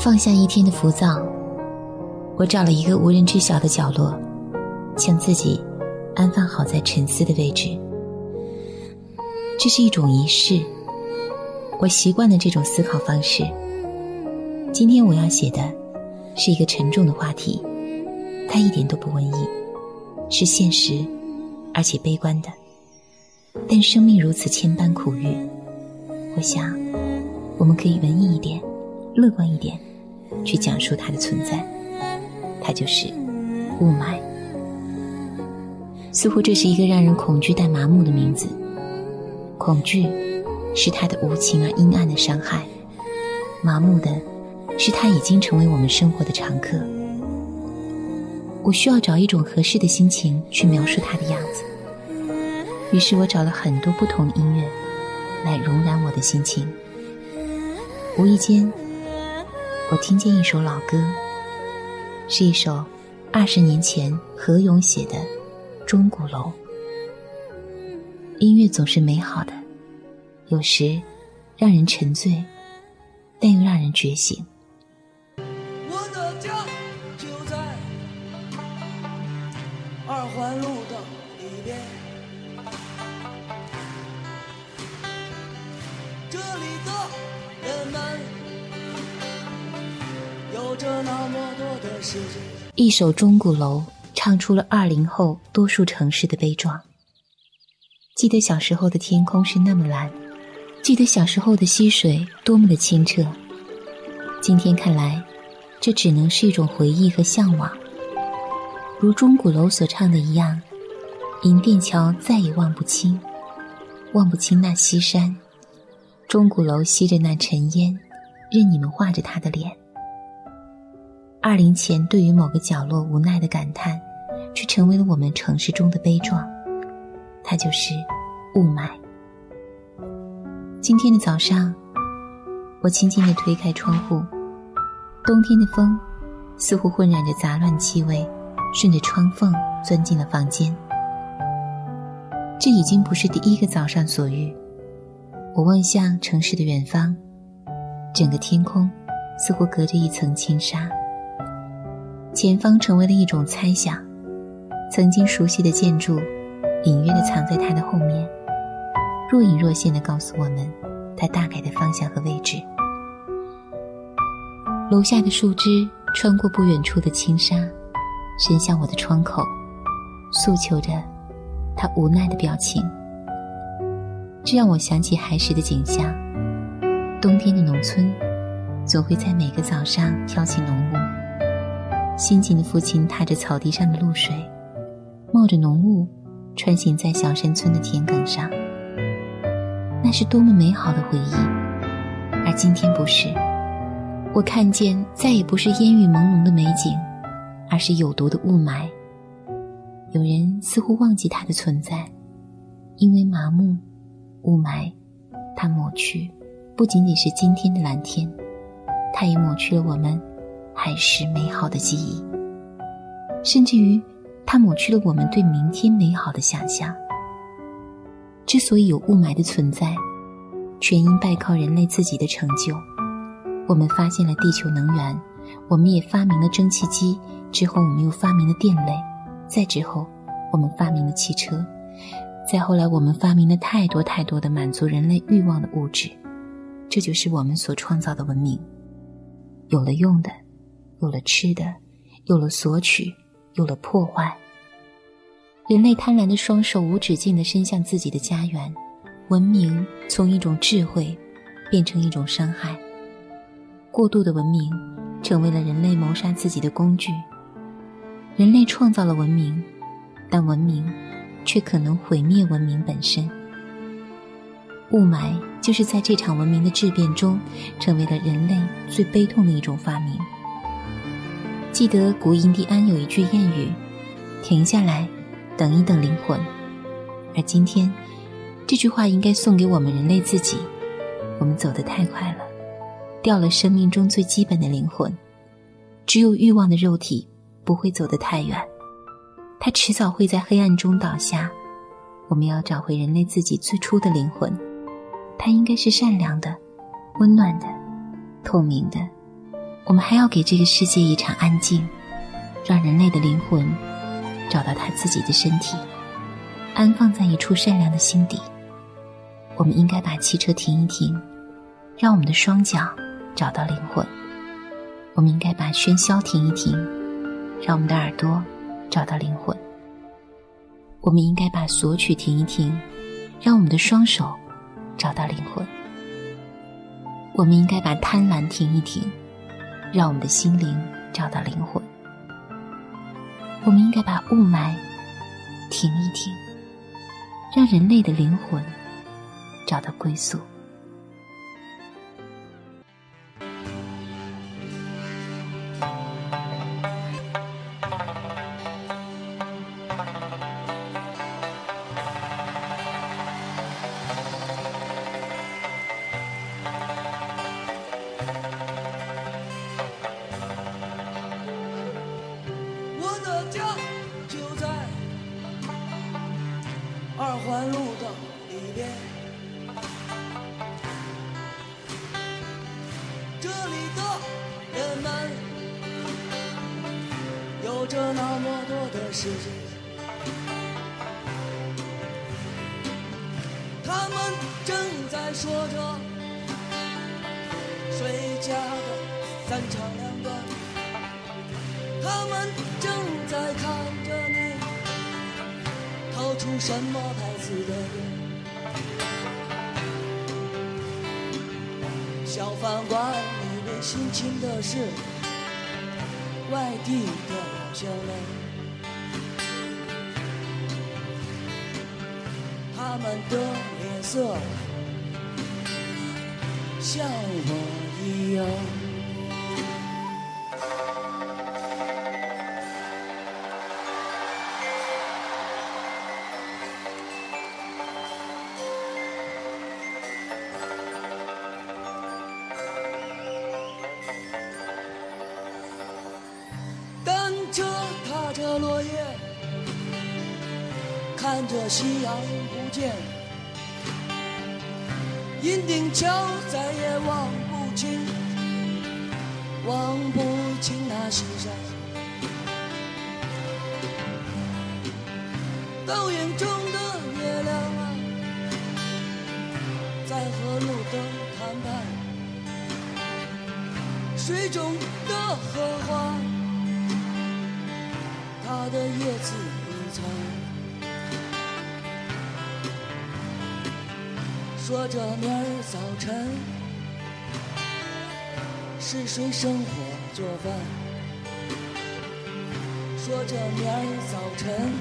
放下一天的浮躁，我找了一个无人知晓的角落，将自己安放好在沉思的位置。这是一种仪式，我习惯了这种思考方式。今天我要写的是一个沉重的话题，它一点都不文艺，是现实而且悲观的。但生命如此千般苦遇，我想我们可以文艺一点，乐观一点。去讲述它的存在，它就是雾霾。似乎这是一个让人恐惧但麻木的名字。恐惧是它的无情而阴暗的伤害，麻木的是它已经成为我们生活的常客。我需要找一种合适的心情去描述它的样子，于是我找了很多不同的音乐来容染我的心情。无意间。我听见一首老歌，是一首二十年前何勇写的《钟鼓楼》。音乐总是美好的，有时让人沉醉，但又让人觉醒。我的家就在二环路一首《钟鼓楼》唱出了二零后多数城市的悲壮。记得小时候的天空是那么蓝，记得小时候的溪水多么的清澈。今天看来，这只能是一种回忆和向往。如钟鼓楼所唱的一样，银锭桥再也望不清，望不清那西山。钟鼓楼吸着那尘烟，任你们画着他的脸。二零前，对于某个角落无奈的感叹，却成为了我们城市中的悲壮。它就是雾霾。今天的早上，我轻轻地推开窗户，冬天的风似乎混染着杂乱气味，顺着窗缝钻进了房间。这已经不是第一个早上所遇。我望向城市的远方，整个天空似乎隔着一层轻纱。前方成为了一种猜想，曾经熟悉的建筑，隐约的藏在它的后面，若隐若现的告诉我们它大概的方向和位置。楼下的树枝穿过不远处的青纱，伸向我的窗口，诉求着他无奈的表情。这让我想起孩时的景象：冬天的农村，总会在每个早上飘起浓雾。辛勤的父亲踏着草地上的露水，冒着浓雾，穿行在小山村的田埂上。那是多么美好的回忆，而今天不是。我看见再也不是烟雨朦胧的美景，而是有毒的雾霾。有人似乎忘记它的存在，因为麻木，雾霾，它抹去不仅仅是今天的蓝天，它也抹去了我们。还是美好的记忆，甚至于，它抹去了我们对明天美好的想象。之所以有雾霾的存在，全因拜靠人类自己的成就。我们发现了地球能源，我们也发明了蒸汽机，之后我们又发明了电类，再之后，我们发明了汽车，再后来，我们发明了太多太多的满足人类欲望的物质。这就是我们所创造的文明，有了用的。有了吃的，有了索取，有了破坏。人类贪婪的双手无止境地伸向自己的家园，文明从一种智慧变成一种伤害。过度的文明成为了人类谋杀自己的工具。人类创造了文明，但文明却可能毁灭文明本身。雾霾就是在这场文明的质变中，成为了人类最悲痛的一种发明。记得古印第安有一句谚语：“停下来，等一等灵魂。”而今天，这句话应该送给我们人类自己。我们走得太快了，掉了生命中最基本的灵魂。只有欲望的肉体不会走得太远，它迟早会在黑暗中倒下。我们要找回人类自己最初的灵魂，它应该是善良的、温暖的、透明的。我们还要给这个世界一场安静，让人类的灵魂找到他自己的身体，安放在一处善良的心底。我们应该把汽车停一停，让我们的双脚找到灵魂。我们应该把喧嚣停一停，让我们的耳朵找到灵魂。我们应该把索取停一停，让我们的双手找到灵魂。我们应该把贪婪停一停。让我们的心灵找到灵魂。我们应该把雾霾停一停，让人类的灵魂找到归宿。这里的人们有着那么多的时间，他们正在说着谁家的三长两短，他们正在看着你掏出什么牌子的烟。小饭馆心情的是外地的。他们的脸色像我一样。落叶看着夕阳不见，银锭桥再也望不清，望不清那西山。倒影中的月亮啊，在和路灯谈判。水中的荷花，它的叶子已残。说着明儿早晨是谁生火做饭？说着明儿早晨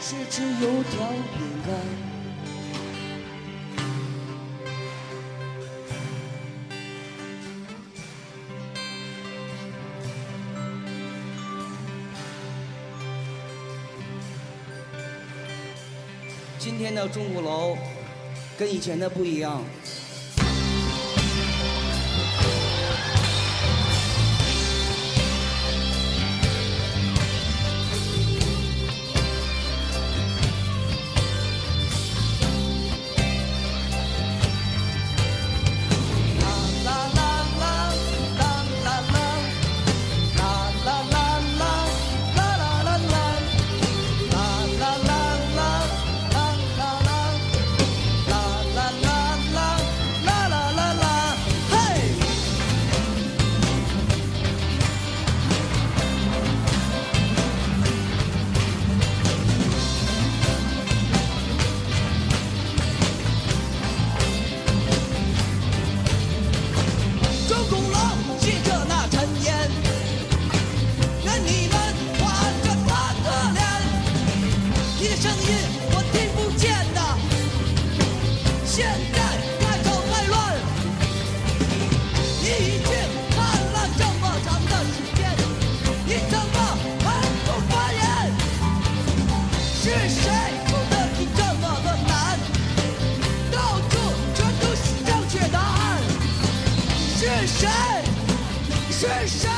是吃油条饼干。那钟鼓楼跟以前的不一样，音我听不见呐现在开口太乱你已经看了这么长的时间你怎么还不发言？是谁出的题这么的难？到处全都是正确答案。是谁？是谁？